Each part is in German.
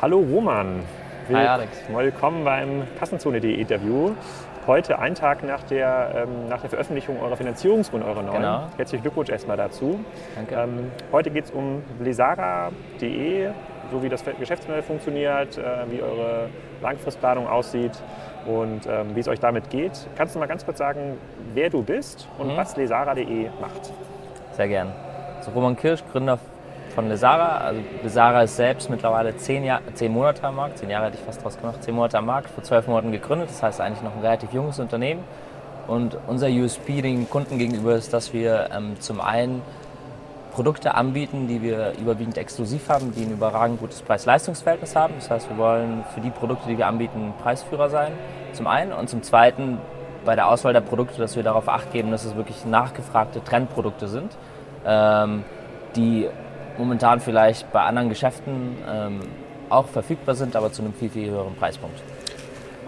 Hallo Roman. Hi Alex. Willkommen beim Kassenzone.de Interview. Heute, ein Tag nach der, ähm, nach der Veröffentlichung eurer Finanzierungsrunde, eurer neuen. Genau. Herzlichen Glückwunsch erstmal dazu. Danke. Ähm, heute geht es um lesara.de, so wie das Geschäftsmodell funktioniert, äh, wie eure Langfristplanung aussieht und ähm, wie es euch damit geht. Kannst du mal ganz kurz sagen, wer du bist und Mhm. was lesara.de macht? Sehr gern. Also Roman Kirsch, Gründer von Lesara. Also Lesara ist selbst mittlerweile zehn, Jahr, zehn Monate am Markt. Zehn Jahre hätte ich fast draus gemacht. Zehn Monate am Markt, vor zwölf Monaten gegründet. Das heißt eigentlich noch ein relativ junges Unternehmen. Und unser USP den Kunden gegenüber ist, dass wir ähm, zum einen Produkte anbieten, die wir überwiegend exklusiv haben, die ein überragend gutes Preis-Leistungs-Verhältnis haben. Das heißt, wir wollen für die Produkte, die wir anbieten, Preisführer sein, zum einen. Und zum zweiten bei der Auswahl der Produkte, dass wir darauf acht geben, dass es wirklich nachgefragte Trendprodukte sind, ähm, die momentan vielleicht bei anderen Geschäften ähm, auch verfügbar sind, aber zu einem viel, viel höheren Preispunkt.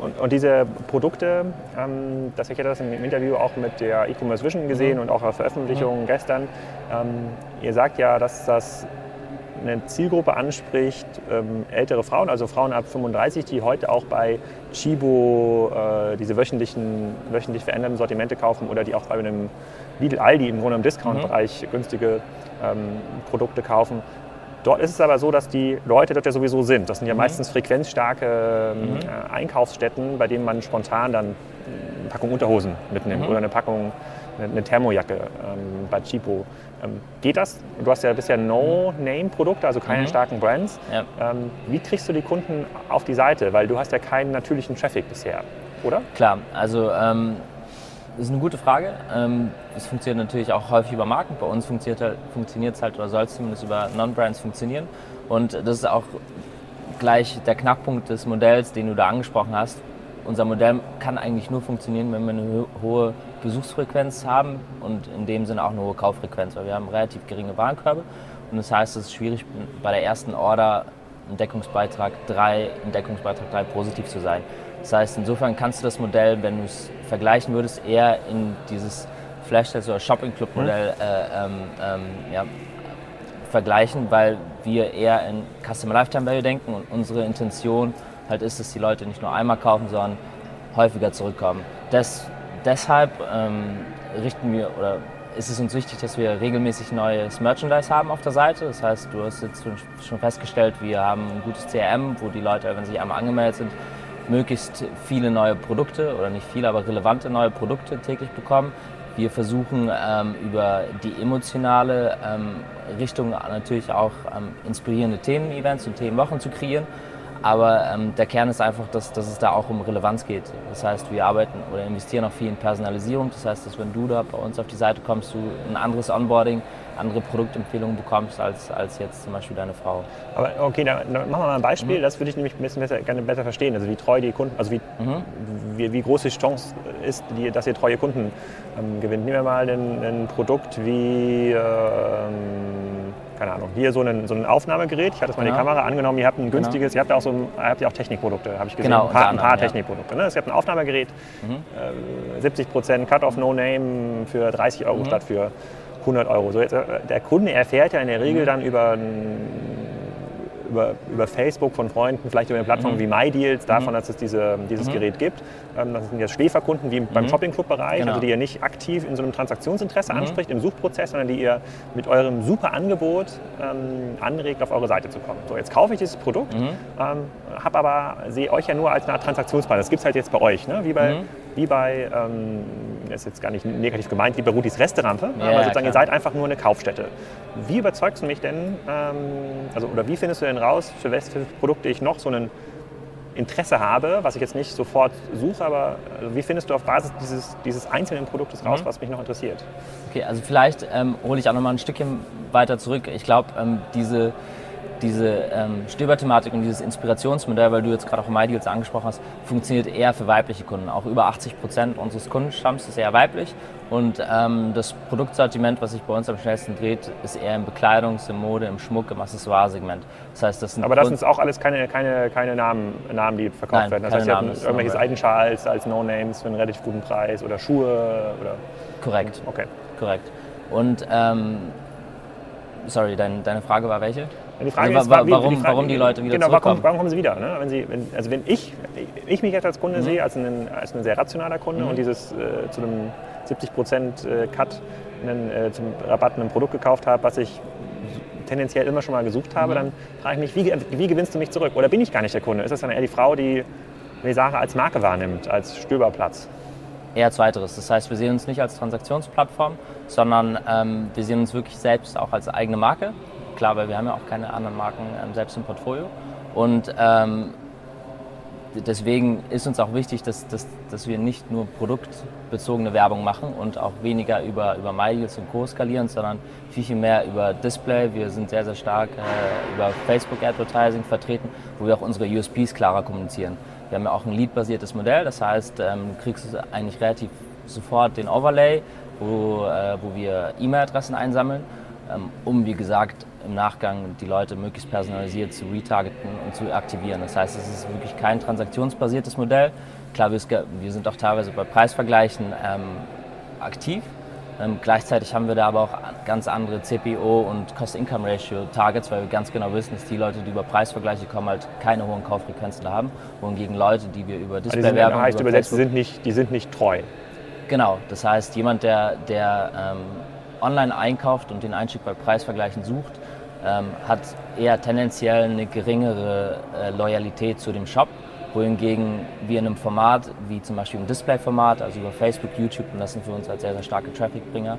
Und, und diese Produkte, ähm, das ich hatte das im Interview auch mit der E-Commerce Vision gesehen Mhm. und auch auf Veröffentlichung gestern. Ähm, ihr sagt ja, dass das eine Zielgruppe anspricht, ähm, ältere Frauen, also Frauen ab 35, die heute auch bei Chibo äh, diese wöchentlichen, wöchentlich veränderten Sortimente kaufen oder die auch bei einem Lidl Aldi im Grunde im Discount-Bereich günstige ähm, Produkte kaufen. Dort ist es aber so, dass die Leute dort ja sowieso sind. Das sind ja meistens frequenzstarke ähm, äh, Einkaufsstätten, bei denen man spontan dann eine Packung Unterhosen mitnimmt oder eine Packung, eine, Thermojacke ähm, bei Chipo. Ähm, geht das? Du hast ja bisher No-Name-Produkte, also keine Mhm. starken Brands. Ja. Ähm, wie kriegst du die Kunden auf die Seite? Weil du hast ja keinen natürlichen Traffic bisher, oder? Klar, also ähm, das ist eine gute Frage. Ähm, es funktioniert natürlich auch häufig über Marken. Bei uns funktioniert halt, es halt oder soll es zumindest über Non-Brands funktionieren. Und das ist auch gleich der Knackpunkt des Modells, den du da angesprochen hast. Unser Modell kann eigentlich nur funktionieren, wenn wir eine ho- hohe Besuchsfrequenz haben und in dem Sinne auch eine hohe Kauffrequenz, weil wir haben relativ geringe Warenkörbe. Und das heißt, es ist schwierig, bei der ersten Order im Deckungsbeitrag 3, im Deckungsbeitrag 3 positiv zu sein. Das heißt, insofern kannst du das Modell, wenn du es vergleichen würdest, eher in dieses Flash oder Shopping Club Modell äh, ähm, ähm, ja, vergleichen, weil wir eher in Customer Lifetime Value denken und unsere Intention halt ist, dass die Leute nicht nur einmal kaufen, sondern häufiger zurückkommen. Des, deshalb ähm, richten wir oder ist es uns wichtig, dass wir regelmäßig neues Merchandise haben auf der Seite. Das heißt, du hast jetzt schon festgestellt, wir haben ein gutes CRM, wo die Leute, wenn sie einmal angemeldet sind, möglichst viele neue Produkte oder nicht viele, aber relevante neue Produkte täglich bekommen. Wir versuchen ähm, über die emotionale ähm, Richtung natürlich auch ähm, inspirierende Themen-Events und Themenwochen zu kreieren. Aber ähm, der Kern ist einfach, dass, dass es da auch um Relevanz geht. Das heißt, wir arbeiten oder investieren auch viel in Personalisierung. Das heißt, dass wenn du da bei uns auf die Seite kommst, du ein anderes Onboarding, andere Produktempfehlungen bekommst als, als jetzt zum Beispiel deine Frau. Aber okay, dann, machen wir mal ein Beispiel. Das würde ich nämlich ein bisschen besser, gerne besser verstehen. Also wie treu die Kunden, also wie, wie, wie groß die Chance ist, die, dass ihr treue Kunden ähm, gewinnt. Nehmen wir mal ein, ein Produkt wie, ähm, keine Ahnung, hier so ein, so ein Aufnahmegerät. Ich hatte es mal in die Genau. Kamera angenommen. Ihr habt ein günstiges, ihr habt ja auch, so ein, ihr habt ja auch Technikprodukte, habe ich gesehen. Genau, ein paar, ein paar ja. Technikprodukte. Ne? Es gibt ein Aufnahmegerät, äh, 70 Prozent Cut-off No Name für 30 Euro statt für 100 Euro. So jetzt, äh, der Kunde erfährt ja in der Regel dann über über, über Facebook von Freunden, vielleicht über eine Plattform wie MyDeals, davon, dass es diese, dieses Gerät gibt. Ähm, das sind jetzt Schläferkunden wie beim Shopping-Club-Bereich, Genau. also die ihr nicht aktiv in so einem Transaktionsinteresse anspricht, im Suchprozess, sondern die ihr mit eurem super Angebot ähm, anregt, auf eure Seite zu kommen. So, jetzt kaufe ich dieses Produkt, ähm, habe aber, sehe euch ja nur als eine Art Transaktionspartner. Das gibt es halt jetzt bei euch, ne? wie bei, wie bei ähm, das ist jetzt gar nicht negativ gemeint, wie bei Rudis Resterampe, Ja, aber ja, sozusagen ihr klar. seid einfach nur eine Kaufstätte. Wie überzeugst du mich denn, ähm, also, oder wie findest du denn raus, für welche Produkte ich noch so ein Interesse habe, was ich jetzt nicht sofort suche, aber also wie findest du auf Basis dieses, dieses einzelnen Produktes raus, was mich noch interessiert? Okay, also vielleicht ähm, hole ich auch noch mal ein Stückchen weiter zurück. Ich glaube, ähm, diese, diese ähm, Stöberthematik und dieses Inspirationsmodell, weil du jetzt gerade auch MyDeals angesprochen hast, funktioniert eher für weibliche Kunden. Auch über 80 Prozent unseres Kundenstamms ist eher weiblich. Und ähm, das Produktsortiment, was sich bei uns am schnellsten dreht, ist eher im Bekleidungs-, im Mode-, im Schmuck-, im Accessoire-Segment. Das heißt, das sind Aber das sind auch alles keine, keine, keine Namen, Namen, die verkauft Nein, werden. Das keine heißt, ihr habt das ist irgendwelche normal. Seidenschals als No-Names für einen relativ guten Preis oder Schuhe oder. korrekt. Okay. Korrekt. Und ähm, sorry, dein, deine Frage war welche? Die Frage Also ist, wa- warum- die Frage, warum die Leute wieder genau, warum, zurückkommen. warum kommen sie wieder? Ne? Wenn sie, wenn, also wenn ich, ich mich jetzt als Mhm. Kunde sehe, als ein, als ein sehr rationaler Kunde und dieses äh, zu einem 70% äh, Cut einen, äh, zum Rabatt ein Produkt gekauft habe, was ich tendenziell immer schon mal gesucht habe, Mhm. dann frage ich mich, wie, wie gewinnst du mich zurück? Oder bin ich gar nicht der Kunde? Ist das dann eher die Frau, die die Sache als Marke wahrnimmt, als Stöberplatz? Eher zweiteres. Das heißt, wir sehen uns nicht als Transaktionsplattform, sondern ähm, wir sehen uns wirklich selbst auch als eigene Marke. Klar, weil wir haben ja auch keine anderen Marken ähm, selbst im Portfolio. Und ähm, deswegen ist uns auch wichtig, dass, dass, dass wir nicht nur produktbezogene Werbung machen und auch weniger über, über MyDeals und Co. skalieren, sondern viel, viel mehr über Display. Wir sind sehr, sehr stark äh, über Facebook Advertising vertreten, wo wir auch unsere USPs klarer kommunizieren. Wir haben ja auch ein Lead-basiertes Modell, das heißt, ähm, du kriegst eigentlich relativ sofort den Overlay, wo, äh, wo wir E-Mail-Adressen einsammeln, ähm, um, wie gesagt, im Nachgang die Leute möglichst personalisiert zu retargeten und zu aktivieren. Das heißt, es ist wirklich kein transaktionsbasiertes Modell. Klar, wir, sind auch teilweise bei Preisvergleichen ähm, aktiv. Ähm, gleichzeitig haben wir da aber auch ganz andere CPO und Cost-Income-Ratio-Targets, weil wir ganz genau wissen, dass die Leute, die über Preisvergleiche kommen, halt keine hohen Kauffrequenzen haben, wohingegen Leute, die wir über Also die sind, Display-Werbung übersetzt, die Facebook- sind, nicht, die sind nicht treu. Genau, das heißt, jemand, der, der ähm, online einkauft und den Einstieg bei Preisvergleichen sucht, ähm, hat eher tendenziell eine geringere äh, Loyalität zu dem Shop, wohingegen wir in einem Format wie zum Beispiel im Display-Format, also über Facebook, YouTube, und das sind für uns halt sehr, sehr starke Traffic-Bringer,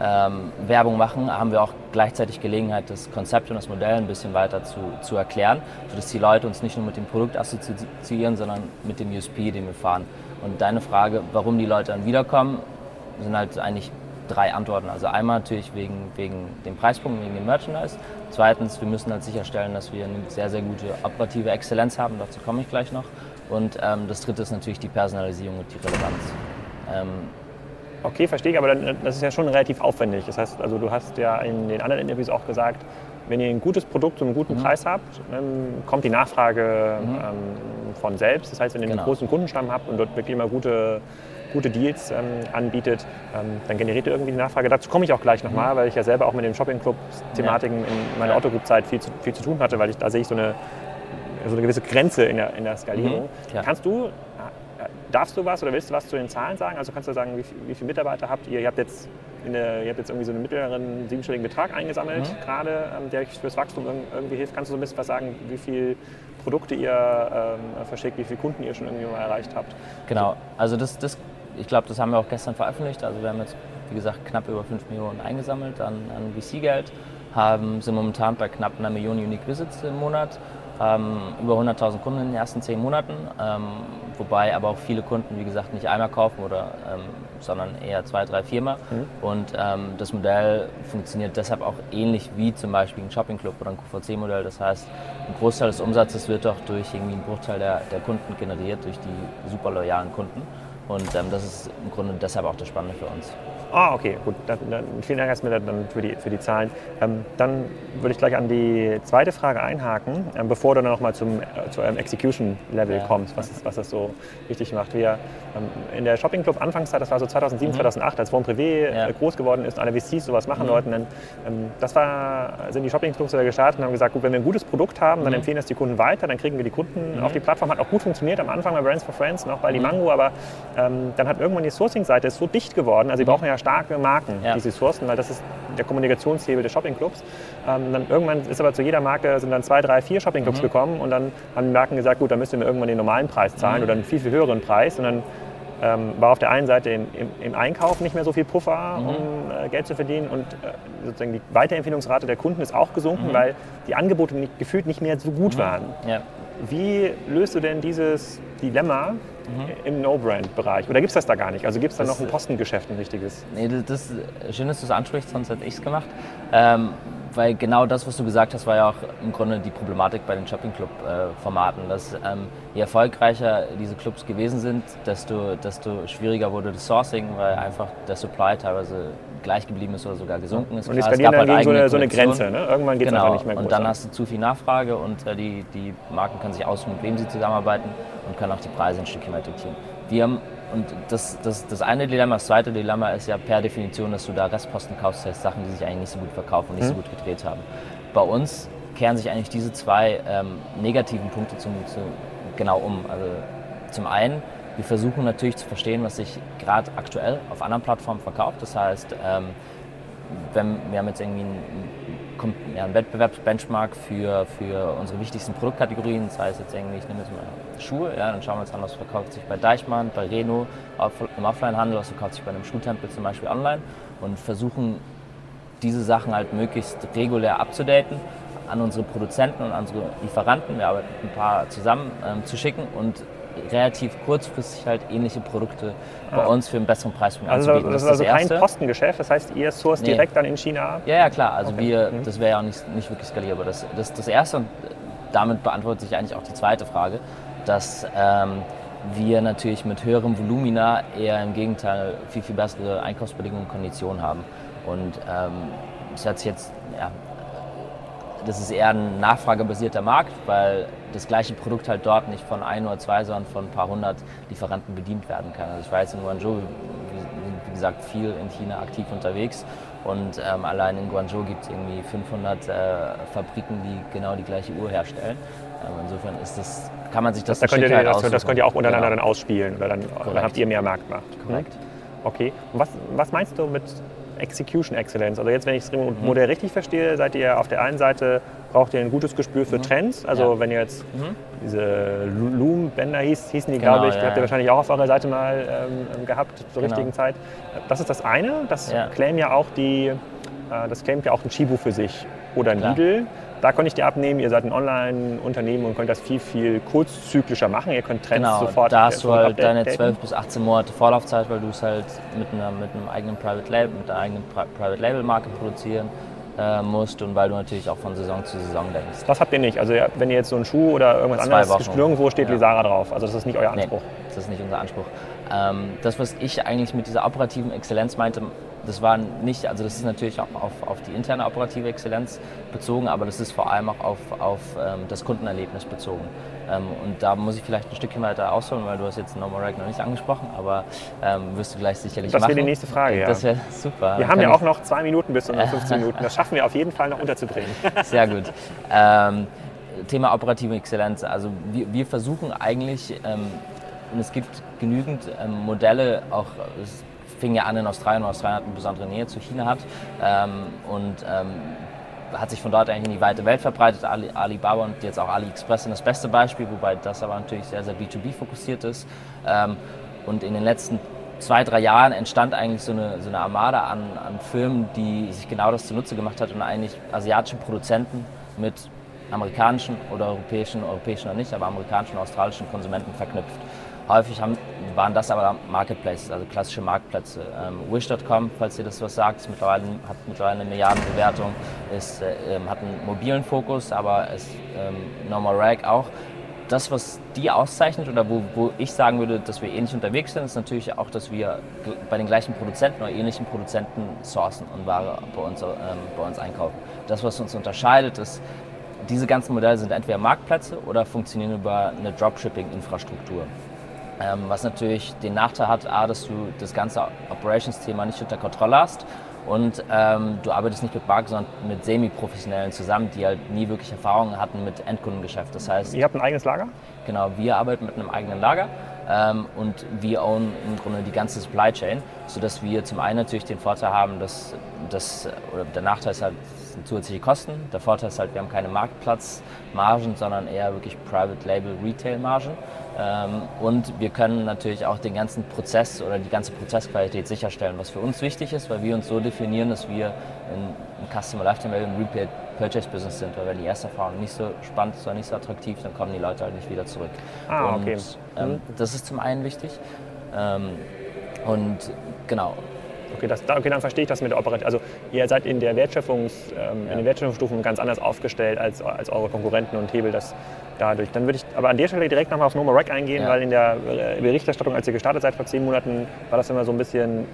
ähm, Werbung machen, haben wir auch gleichzeitig Gelegenheit, das Konzept und das Modell ein bisschen weiter zu, zu erklären, sodass die Leute uns nicht nur mit dem Produkt assoziieren, sondern mit dem USP, den wir fahren. Und deine Frage, warum die Leute dann wiederkommen, sind halt eigentlich drei Antworten. Also einmal natürlich wegen, wegen dem Preispunkt, wegen dem Merchandise. Zweitens, wir müssen halt sicherstellen, dass wir eine sehr, sehr gute operative Exzellenz haben. Dazu komme ich gleich noch. Und ähm, das dritte ist natürlich die Personalisierung und die Relevanz. Ähm, Okay, verstehe ich, aber das ist ja schon relativ aufwendig. Das heißt, also du hast ja in den anderen Interviews auch gesagt, wenn ihr ein gutes Produkt zu einem guten Preis habt, kommt die Nachfrage ähm, von selbst. Das heißt, wenn ihr einen Genau. großen Kundenstamm habt und dort wirklich immer gute, gute Deals ähm, anbietet, ähm, dann generiert ihr irgendwie die Nachfrage. Dazu komme ich auch gleich nochmal, weil ich ja selber auch mit den Shopping-Club-Thematiken in meiner Ja. Autogroup-Zeit viel zu, viel zu tun hatte, weil ich, da sehe ich so eine, so eine gewisse Grenze in der, in der Skalierung. Mhm. Kannst du, äh, darfst du was oder willst du was zu den Zahlen sagen? Also kannst du sagen, wie, wie viele Mitarbeiter habt ihr? Ihr habt jetzt, in der, ihr habt jetzt irgendwie so einen mittleren siebenstelligen Betrag eingesammelt, Mhm. gerade, ähm, der euch fürs Wachstum irg- irgendwie hilft. Kannst du so ein bisschen was sagen, wie viele Produkte ihr ähm, verschickt, wie viele Kunden ihr schon irgendwie mal erreicht habt? Genau, also das, das ich glaube, das haben wir auch gestern veröffentlicht. Also wir haben jetzt, wie gesagt, knapp über 5 Millionen eingesammelt an, an VC-Geld, haben, sind momentan bei knapp einer Million Unique Visits im Monat, haben über 100.000 Kunden in den ersten 10 Monaten, ähm, wobei aber auch viele Kunden, wie gesagt, nicht einmal kaufen, oder, ähm, sondern eher zwei, drei, viermal. Und ähm, das Modell funktioniert deshalb auch ähnlich wie zum Beispiel ein Shopping Club oder ein QVC-Modell. Das heißt, ein Großteil des Umsatzes wird doch durch irgendwie einen Bruchteil der, der Kunden generiert, durch die super loyalen Kunden. Und ähm, das ist im Grunde deshalb auch das Spannende für uns. Ah, okay, gut. Dann, dann, vielen Dank erstmal dann für die, für die Zahlen. Ähm, dann würde ich gleich an die zweite Frage einhaken, ähm, bevor du dann nochmal zum, äh, zu eurem Execution-Level Ja. kommst, was, was das so wichtig macht. Wir ähm, in der Shopping Club Anfangszeit, das war so 2007, 2008, als Von Privé Mhm. Ja. Mhm. äh, groß geworden ist und alle VCs sowas machen wollten, dann ähm, das war, sind die Shopping Clubs wieder gestartet und haben gesagt, gut, wenn wir ein gutes Produkt haben, Mhm. dann empfehlen das die Kunden weiter, dann kriegen wir die Kunden auf die Plattform. Hat auch gut funktioniert am Anfang bei Brands for Friends und auch Mhm. bei Limango, aber ähm, dann hat irgendwann die Sourcing-Seite so dicht geworden, also sie brauchen ja starke Marken, Ja. die sie sourcen, weil das ist der Kommunikationshebel des Shopping-Clubs. Ähm, dann irgendwann ist aber zu jeder Marke sind dann zwei, drei, vier Shopping-Clubs gekommen und dann haben die Marken gesagt, gut, dann müssen wir irgendwann den normalen Preis zahlen oder einen viel, viel höheren Preis und dann ähm, war auf der einen Seite im, im, im Einkauf nicht mehr so viel Puffer, um äh, Geld zu verdienen und äh, sozusagen die Weiterempfehlungsrate der Kunden ist auch gesunken, weil die Angebote nicht, gefühlt nicht mehr so gut waren. Ja. Wie löst du denn dieses Dilemma im No-Brand-Bereich? Oder gibt es das da gar nicht? Also gibt es da Das- noch ein Postengeschäft, ein richtiges? Nee, das, das schön, dass du es ansprichst, sonst hätte ich es gemacht. Ähm, weil genau das, was du gesagt hast, war ja auch im Grunde die Problematik bei den Shopping Club-Formaten, dass ähm, je erfolgreicher diese Clubs gewesen sind, desto, desto schwieriger wurde das Sourcing, weil einfach der Supply teilweise gleich geblieben ist oder sogar gesunken ist. Und die Klar, es gab halt so eine, so eine. Grenze. Ne? Irgendwann geht es Genau, einfach nicht mehr und größer. dann hast du zu viel Nachfrage und äh, die, die Marken können sich aussuchen, mit wem sie zusammenarbeiten und können auch die Preise ein Stückchen mehr diktieren. Wir haben, und das, das, das eine Dilemma, das zweite Dilemma ist ja per Definition, dass du da Restposten kaufst, das heißt Sachen, die sich eigentlich nicht so gut verkaufen und nicht so Mhm. gut gedreht haben. Bei uns kehren sich eigentlich diese zwei ähm, negativen Punkte zum, zu, genau um. Also zum einen, wir versuchen natürlich zu verstehen, was sich gerade aktuell auf anderen Plattformen verkauft. Das heißt, ähm, wenn, wir haben jetzt irgendwie einen, ja, einen Wettbewerbsbenchmark für, für unsere wichtigsten Produktkategorien, das heißt jetzt irgendwie, ich nehme jetzt mal Schuhe, ja, dann schauen wir uns an, was verkauft sich bei Deichmann, bei Reno, im Offline-Handel, was verkauft sich bei einem Schuhtempel zum Beispiel online und versuchen diese Sachen halt möglichst regulär abzudaten an unsere Produzenten und an unsere Lieferanten, wir arbeiten mit ein paar zusammen, ähm, zu schicken und relativ kurzfristig halt ähnliche Produkte bei ah. uns für einen besseren Preis also, anzubieten. Das, das ist also kein Postengeschäft, das heißt, ihr sourced nee. direkt dann in China ab? Ja, ja, klar. Also okay. wir, mhm. das wäre ja auch nicht, nicht wirklich skalierbar. Das, das, das Erste und damit beantwortet sich eigentlich auch die zweite Frage, dass ähm, wir natürlich mit höherem Volumina eher im Gegenteil viel, viel bessere Einkaufsbedingungen und Konditionen haben. Und ähm, das hat sich jetzt ja, das ist eher ein nachfragebasierter Markt, weil das gleiche Produkt halt dort nicht von ein oder zwei, sondern von ein paar hundert Lieferanten bedient werden kann. Also ich jetzt in Guangzhou, wie, gesagt, viel in China aktiv unterwegs und ähm, allein in Guangzhou gibt es irgendwie 500 äh, Fabriken, die genau die gleiche Uhr herstellen. Ähm, insofern ist das, kann man sich das, das, da könnt ihr, das, das könnt ihr auch untereinander genau. dann ausspielen, weil dann, dann, habt ihr mehr Marktmacht. Korrekt. Okay. Und was, was meinst du mit Execution Excellence. Also jetzt, wenn ich das Modell mhm. richtig verstehe, seid ihr auf der einen Seite braucht ihr ein gutes Gespür für mhm. Trends. Also ja. wenn ihr jetzt mhm. diese Loom-Bänder hieß, hießen die, genau, glaube ich, die habt ihr wahrscheinlich auch auf eurer Seite mal ähm, gehabt zur genau. richtigen Zeit. Das ist das eine. Das ja. claimen ja auch die, äh, das claimt ja auch ein Chibo für sich oder Klar. Lidl. Da konnte ich dir abnehmen, ihr seid ein Online-Unternehmen und könnt das viel, viel kurzzyklischer machen. Ihr könnt Trends genau, sofort da hast du halt deine 12 bis 18 Monate Vorlaufzeit, weil du es halt mit, einer, mit einem eigenen Private Label, mit einer eigenen Private Label Marke produzieren äh, musst und weil du natürlich auch von Saison zu Saison denkst. Das habt ihr nicht. Also wenn ihr jetzt so einen Schuh oder irgendwas Zwei anderes, Wochen. nirgendwo steht ja. Lisara drauf. Also das ist nicht euer Anspruch. Nee, das ist nicht unser Anspruch. Ähm, das, was ich eigentlich mit dieser operativen Exzellenz meinte, das war nicht, also das ist natürlich auch auf, auf die interne operative Exzellenz bezogen, aber das ist vor allem auch auf, auf ähm, das Kundenerlebnis bezogen. Ähm, und da muss ich vielleicht ein Stückchen weiter ausholen, weil du hast jetzt Normal Rag noch nicht angesprochen, aber ähm, wirst du gleich sicherlich das machen. Das wäre die nächste Frage, ja. Das wäre super. Wir haben ja auch noch zwei Minuten bis zu 15 Minuten. Das schaffen wir auf jeden Fall noch unterzubringen. Sehr gut. Ähm, Thema operative Exzellenz. Also wir, wir versuchen eigentlich, ähm, und es gibt genügend ähm, Modelle, auch fing ja an in Australien und Australien hat eine besondere Nähe zu China hat ähm, und ähm, hat sich von dort eigentlich in die weite Welt verbreitet. Ali, Alibaba und jetzt auch AliExpress sind das beste Beispiel, wobei das aber natürlich sehr, sehr B2B fokussiert ist. Ähm, und in den letzten zwei, drei Jahren entstand eigentlich so eine, so eine Armada an, an Firmen, die sich genau das zunutze gemacht hat und eigentlich asiatische Produzenten mit amerikanischen oder europäischen, europäischen oder nicht, aber amerikanischen und australischen Konsumenten verknüpft. Häufig haben, waren das aber Marketplaces, also klassische Marktplätze. Ähm, Wish.com, falls ihr das was sagt, ist mittlerweile, hat mittlerweile eine Milliardenbewertung, ist, äh, ähm, hat einen mobilen Fokus, aber ist ähm, Normal Rag auch. Das, was die auszeichnet oder wo, wo ich sagen würde, dass wir ähnlich unterwegs sind, ist natürlich auch, dass wir bei den gleichen Produzenten oder ähnlichen Produzenten sourcen und Ware bei uns, ähm, bei uns einkaufen. Das, was uns unterscheidet, ist, diese ganzen Modelle sind entweder Marktplätze oder funktionieren über eine Dropshipping-Infrastruktur. Ähm, was natürlich den Nachteil hat, A, dass du das ganze Operations-Thema nicht unter Kontrolle hast und ähm, du arbeitest nicht mit Marken, sondern mit Semi-Professionellen zusammen, die halt nie wirklich Erfahrungen hatten mit Endkundengeschäft. Das heißt, ihr habt ein eigenes Lager? Genau, wir arbeiten mit einem eigenen Lager ähm, und wir own im Grunde die ganze Supply Chain, sodass wir zum einen natürlich den Vorteil haben, dass, dass oder der Nachteil ist halt zusätzliche Kosten. Der Vorteil ist halt, wir haben keine Marktplatzmargen, sondern eher wirklich Private Label Retail Margen. Ähm, und wir können natürlich auch den ganzen Prozess oder die ganze Prozessqualität sicherstellen, was für uns wichtig ist, weil wir uns so definieren, dass wir im Customer Lifetime Value im Repeat Purchase Business sind, weil wenn die erste Erfahrung nicht so spannend ist oder nicht so attraktiv, dann kommen die Leute halt nicht wieder zurück. Ah, okay. Und, ähm, mhm. das ist zum einen wichtig. Ähm, und genau, Okay, das, okay, dann verstehe ich das mit der Operativität. Also ihr seid in, der Wertschöpfungs, ähm, ja. in den Wertschöpfungsstufen ganz anders aufgestellt als, als eure Konkurrenten und hebelt das dadurch. Dann würde ich aber an der Stelle direkt nochmal auf Noma Rack eingehen, ja. weil in der äh, Berichterstattung, als ihr gestartet seid vor zehn Monaten, war das immer so ein bisschen,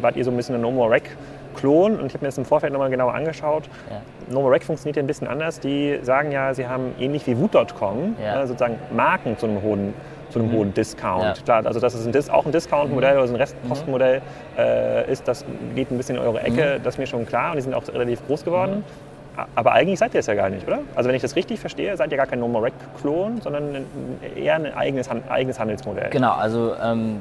wart ihr so ein bisschen ein Noma Rack Klon und ich habe mir das im Vorfeld nochmal genauer angeschaut. Ja. Rack funktioniert ja ein bisschen anders. Die sagen ja, sie haben ähnlich wie Woot.com ja. äh, sozusagen Marken zu einem hohen zu einem mhm. hohen Discount. Ja. Klar, also dass es ein Dis auch ein Discount-Modell mhm. oder ein Restpostenmodell äh, ist, das geht ein bisschen in eure Ecke, mhm. das ist mir schon klar und die sind auch relativ groß geworden. Aber eigentlich seid ihr es ja gar nicht, oder? Also wenn ich das richtig verstehe, seid ihr gar kein Nomorec-Klon, sondern eher ein eigenes, eigenes Handelsmodell. Genau, also ähm,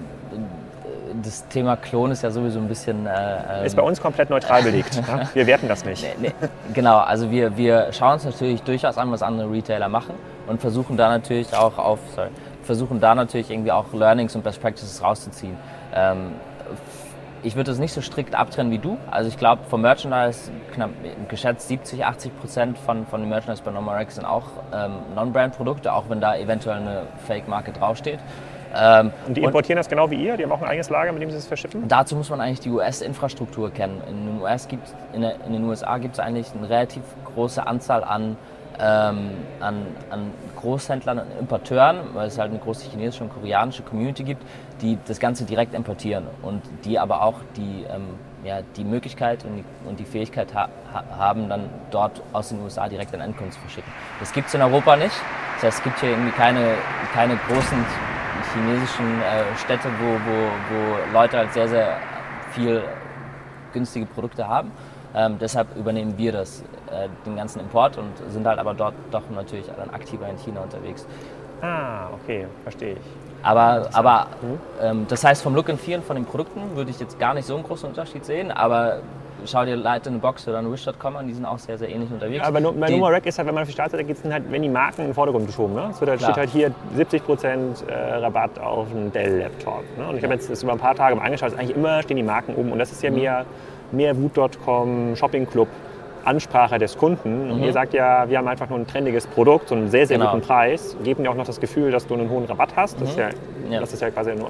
das Thema Klon ist ja sowieso ein bisschen... Äh, ist bei uns komplett neutral belegt. ja? Wir werten das nicht. Nee, nee, genau, also wir, wir schauen uns natürlich durchaus an, was andere Retailer machen und versuchen da natürlich auch auf... Sorry, versuchen da natürlich irgendwie auch Learnings und Best Practices rauszuziehen. Ähm, ich würde das nicht so strikt abtrennen wie du. Also ich glaube, vom Merchandise knapp geschätzt 70, 80 Prozent von, von dem Merchandise bei Nomarex sind auch ähm, Non-Brand-Produkte, auch wenn da eventuell eine Fake-Marke draufsteht. Ähm, und die importieren und das genau wie ihr? Die haben auch ein eigenes Lager, mit dem sie es verschiffen? Dazu muss man eigentlich die US-Infrastruktur kennen. In den, US in, der, in den USA gibt es eigentlich eine relativ große Anzahl an ähm, an, an, Großhändlern und Importeuren, weil es halt eine große chinesische und koreanische Community gibt, die das Ganze direkt importieren und die aber auch die, ähm, ja, die Möglichkeit und die, und die Fähigkeit ha haben, dann dort aus den USA direkt an Endkunden zu verschicken. Das gibt es in Europa nicht. Das heißt, es gibt hier irgendwie keine, keine großen chinesischen äh, Städte, wo, wo, wo Leute halt sehr, sehr viel günstige Produkte haben. Ähm, deshalb übernehmen wir das, äh, den ganzen Import und sind halt aber dort doch natürlich dann aktiver in China unterwegs. Ah, okay, verstehe ich. Aber, aber mhm. ähm, das heißt, vom Look and Feel von den Produkten würde ich jetzt gar nicht so einen großen Unterschied sehen, aber schau dir Light in the Box oder Wish.com an, die sind auch sehr, sehr ähnlich unterwegs. Ja, aber bei Numa Rack ist halt, wenn man auf die Startseite geht, sind halt, wenn die Marken in den Vordergrund geschoben. Ne? Es wird halt, steht halt hier 70% äh, Rabatt auf einen Dell-Laptop. Ne? Und ich habe jetzt das über ein paar Tage mal angeschaut, eigentlich immer stehen die Marken um und das ist ja mhm. mehr mehrwut.com, Shopping Club, Ansprache des Kunden. Und mhm. ihr sagt ja, wir haben einfach nur ein trendiges Produkt, so einen sehr, sehr genau. guten Preis, geben dir auch noch das Gefühl, dass du einen hohen Rabatt hast. Das, mhm. ist, ja, ja. das ist ja quasi nur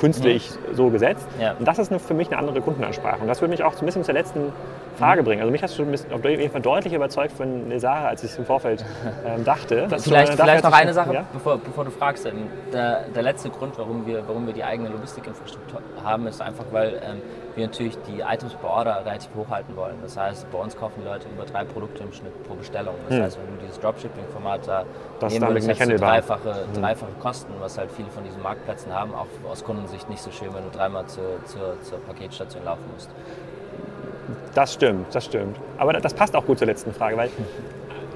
künstlich mhm. so gesetzt. Ja. Und das ist eine, für mich eine andere Kundenansprache. Und das würde mich auch so ein bisschen zur letzten Frage mhm. bringen. Also mich hast du auf jeden Fall deutlich überzeugt von Lesara, als ich es im Vorfeld ähm, dachte. vielleicht, vielleicht noch eine Sache, ja? bevor, bevor, du fragst. Der, der, letzte Grund, warum wir, warum wir die eigene Logistikinfrastruktur haben, ist einfach, weil ähm, wir natürlich die Items per Order relativ hochhalten wollen. Das heißt, bei uns kaufen die Leute über drei Produkte im Schnitt pro Bestellung. Das hm. heißt, wenn du dieses Dropshipping-Format da das nehmen würdest, hättest du dreifache, hm. dreifache Kosten, was halt viele von diesen Marktplätzen haben. Auch aus Kundensicht nicht so schön, wenn du dreimal zur, zur, zur Paketstation laufen musst. Das stimmt, das stimmt. Aber das passt auch gut zur letzten Frage, weil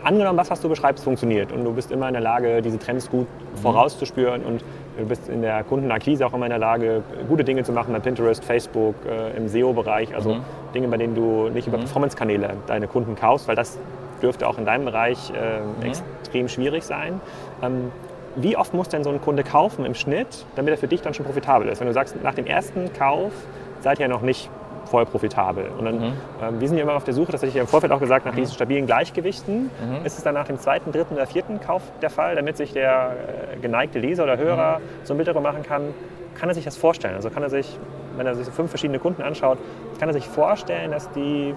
angenommen, was, was du beschreibst, funktioniert und du bist immer in der Lage, diese Trends gut mhm. vorauszuspüren und du bist in der Kundenakquise auch immer in der Lage, gute Dinge zu machen bei Pinterest, Facebook, äh, im SEO-Bereich, also mhm. Dinge, bei denen du nicht über mhm. Performance-Kanäle deine Kunden kaufst, weil das dürfte auch in deinem Bereich äh, mhm. extrem schwierig sein. Ähm, wie oft muss denn so ein Kunde kaufen im Schnitt, damit er für dich dann schon profitabel ist? Wenn du sagst, nach dem ersten Kauf seid ihr ja noch nicht voll profitabel. Und dann, mhm. ähm, wir sind ja immer auf der Suche, das hatte ich ja im Vorfeld auch gesagt, nach mhm. diesen stabilen Gleichgewichten. Mhm. Ist es dann nach dem zweiten, dritten oder vierten Kauf der Fall, damit sich der äh, geneigte Leser oder Hörer mhm. so ein Bild darüber machen kann, kann er sich das vorstellen? Also kann er sich, wenn er sich fünf verschiedene Kunden anschaut, kann er sich vorstellen, dass die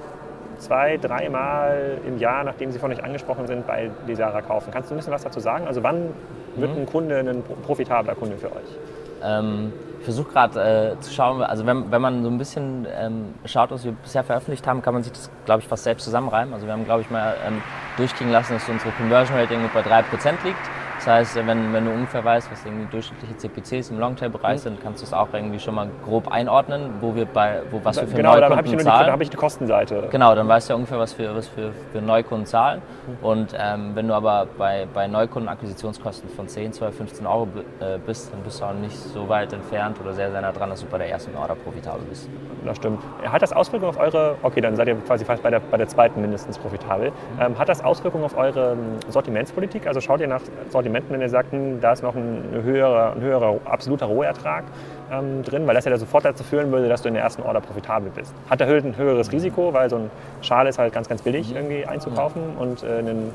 zwei, dreimal im Jahr, nachdem sie von euch angesprochen sind, bei Lesara kaufen. Kannst du ein bisschen was dazu sagen? Also wann wird mhm. ein Kunde ein profitabler Kunde für euch? Ähm, versuche gerade äh, zu schauen, also wenn, wenn man so ein bisschen ähm, schaut, was wir bisher veröffentlicht haben, kann man sich das, glaube ich, fast selbst zusammenreimen. Also wir haben, glaube ich, mal ähm, durchgehen lassen, dass unsere Conversion Rate irgendwo bei 3% liegt. Das heißt, wenn, wenn du ungefähr weißt, was irgendwie durchschnittliche CPCs im Longtail-Bereich mhm. sind, kannst du es auch irgendwie schon mal grob einordnen, wo wir bei, wo, was wir für genau, Neukunden dann zahlen. Genau, habe ich die Kostenseite. Genau, dann weißt du ja ungefähr, was wir was für, für Neukunden zahlen. Mhm. Und ähm, wenn du aber bei, bei Neukundenakquisitionskosten von 10, 12, 15 Euro äh, bist, dann bist du auch nicht so weit entfernt oder sehr, sehr nah dran, dass du bei der ersten Order profitabel bist. Das stimmt. Hat das Auswirkungen auf eure, okay, dann seid ihr quasi fast bei der, bei der zweiten mindestens profitabel. Mhm. Ähm, hat das Auswirkungen auf eure ähm, Sortimentspolitik? Also schaut ihr nach Sortimenten, wenn ihr sagt, hm, da ist noch ein höherer, ein höherer absoluter Rohertrag ähm, drin, weil das ja sofort dazu führen würde, dass du in der ersten Order profitabel bist. Hat der ein höheres Risiko, weil so ein Schal ist halt ganz, ganz billig irgendwie einzukaufen und äh, einen,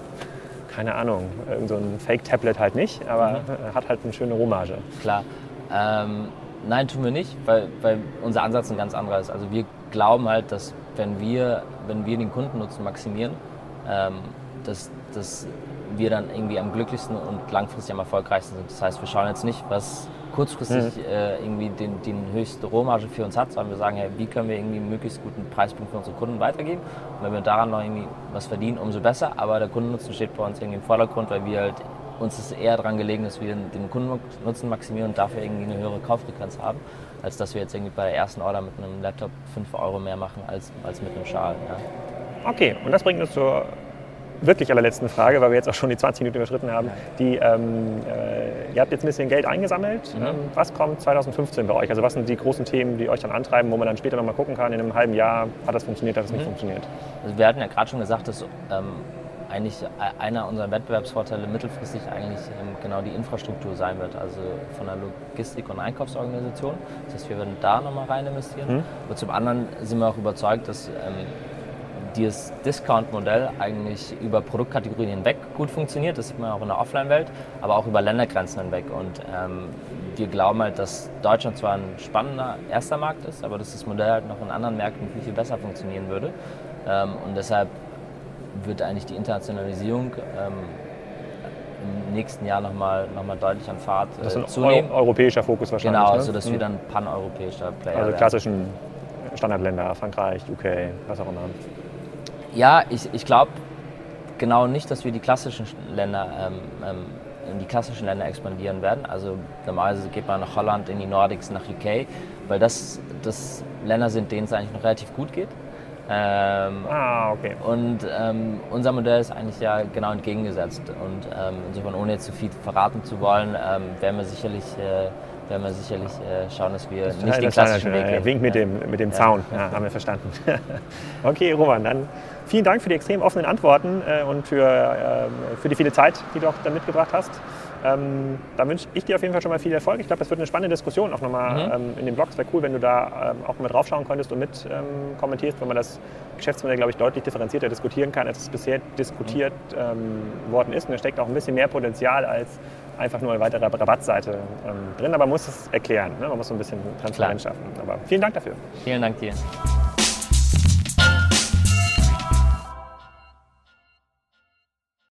keine Ahnung, irgend so ein Fake-Tablet halt nicht, aber mhm. hat halt eine schöne Rohmarge. Klar. Ähm, nein, tun wir nicht, weil, weil unser Ansatz ein ganz anderer ist. Also wir glauben halt, dass wenn wir, wenn wir den Kundennutzen maximieren, ähm, dass, dass wir dann irgendwie am glücklichsten und langfristig am erfolgreichsten sind. Das heißt, wir schauen jetzt nicht, was kurzfristig mhm. äh, irgendwie den, den höchste Rohmarge für uns hat, sondern wir sagen, hey, wie können wir irgendwie einen möglichst guten Preispunkt für unsere Kunden weitergeben. Und wenn wir daran noch irgendwie was verdienen, umso besser. Aber der Kundennutzen steht bei uns irgendwie im Vordergrund, weil wir halt uns ist eher daran gelegen, dass wir den Kundennutzen maximieren und dafür irgendwie eine höhere Kauffrequenz haben, als dass wir jetzt irgendwie bei der ersten Order mit einem Laptop 5 Euro mehr machen als, als mit einem Schal. Ja. Okay, und das bringt uns zur wirklich allerletzten Frage, weil wir jetzt auch schon die 20 Minuten überschritten haben. Die, ähm, äh, ihr habt jetzt ein bisschen Geld eingesammelt. Mhm. Ähm, was kommt 2015 bei euch? Also was sind die großen Themen, die euch dann antreiben, wo man dann später nochmal gucken kann, in einem halben Jahr hat das funktioniert, hat das mhm. nicht funktioniert? Also wir hatten ja gerade schon gesagt, dass ähm, eigentlich einer unserer Wettbewerbsvorteile mittelfristig eigentlich ähm, genau die Infrastruktur sein wird, also von der Logistik- und Einkaufsorganisation. Das heißt, wir werden da nochmal rein investieren. Mhm. Aber zum anderen sind wir auch überzeugt, dass ähm, dieses Discount-Modell eigentlich über Produktkategorien hinweg gut funktioniert. Das sieht man auch in der Offline-Welt, aber auch über Ländergrenzen hinweg. Und ähm, wir glauben halt, dass Deutschland zwar ein spannender erster Markt ist, aber dass das Modell halt noch in anderen Märkten viel, viel besser funktionieren würde. Ähm, und deshalb wird eigentlich die Internationalisierung ähm, im nächsten Jahr nochmal noch mal deutlich an Fahrt äh, das ist ein zunehmen. europäischer Fokus wahrscheinlich. Genau, ne? also dass mhm. wir dann paneuropäischer Player Also klassischen Standardländer, Frankreich, UK, was auch immer. Ja, ich, ich glaube genau nicht, dass wir die klassischen Länder ähm, ähm, in die klassischen Länder expandieren werden. Also normalerweise geht man nach Holland, in die Nordics, nach UK, weil das, das Länder sind, denen es eigentlich noch relativ gut geht. Ähm, ah, okay. Und ähm, unser Modell ist eigentlich ja genau entgegengesetzt. Und ähm, insofern, ohne jetzt zu viel verraten zu wollen, ähm, werden wir sicherlich äh, werden wir sicherlich äh, schauen, dass wir das nicht den klassischen Weg gehen. Wink mit dem, mit dem. Zaun, haben wir verstanden. okay, Roman, dann vielen Dank für die extrem offenen Antworten äh, und für, äh, für die viele Zeit, die du auch da mitgebracht hast. Ähm, da wünsche ich dir auf jeden Fall schon mal viel Erfolg. Ich glaube, das wird eine spannende Diskussion auch nochmal mhm. ähm, in den Blogs. Wäre cool, wenn du da ähm, auch mal draufschauen könntest und mit ähm, kommentierst, wenn man das Geschäftsmodell, glaube ich, deutlich differenzierter diskutieren kann, als es bisher diskutiert mhm. worden ist. Und da steckt auch ein bisschen mehr Potenzial als einfach nur eine weitere Rabattseite ähm, drin. Aber man muss es erklären. Ne? Man muss so ein bisschen Transparenz schaffen. Aber vielen Dank dafür. Vielen Dank dir.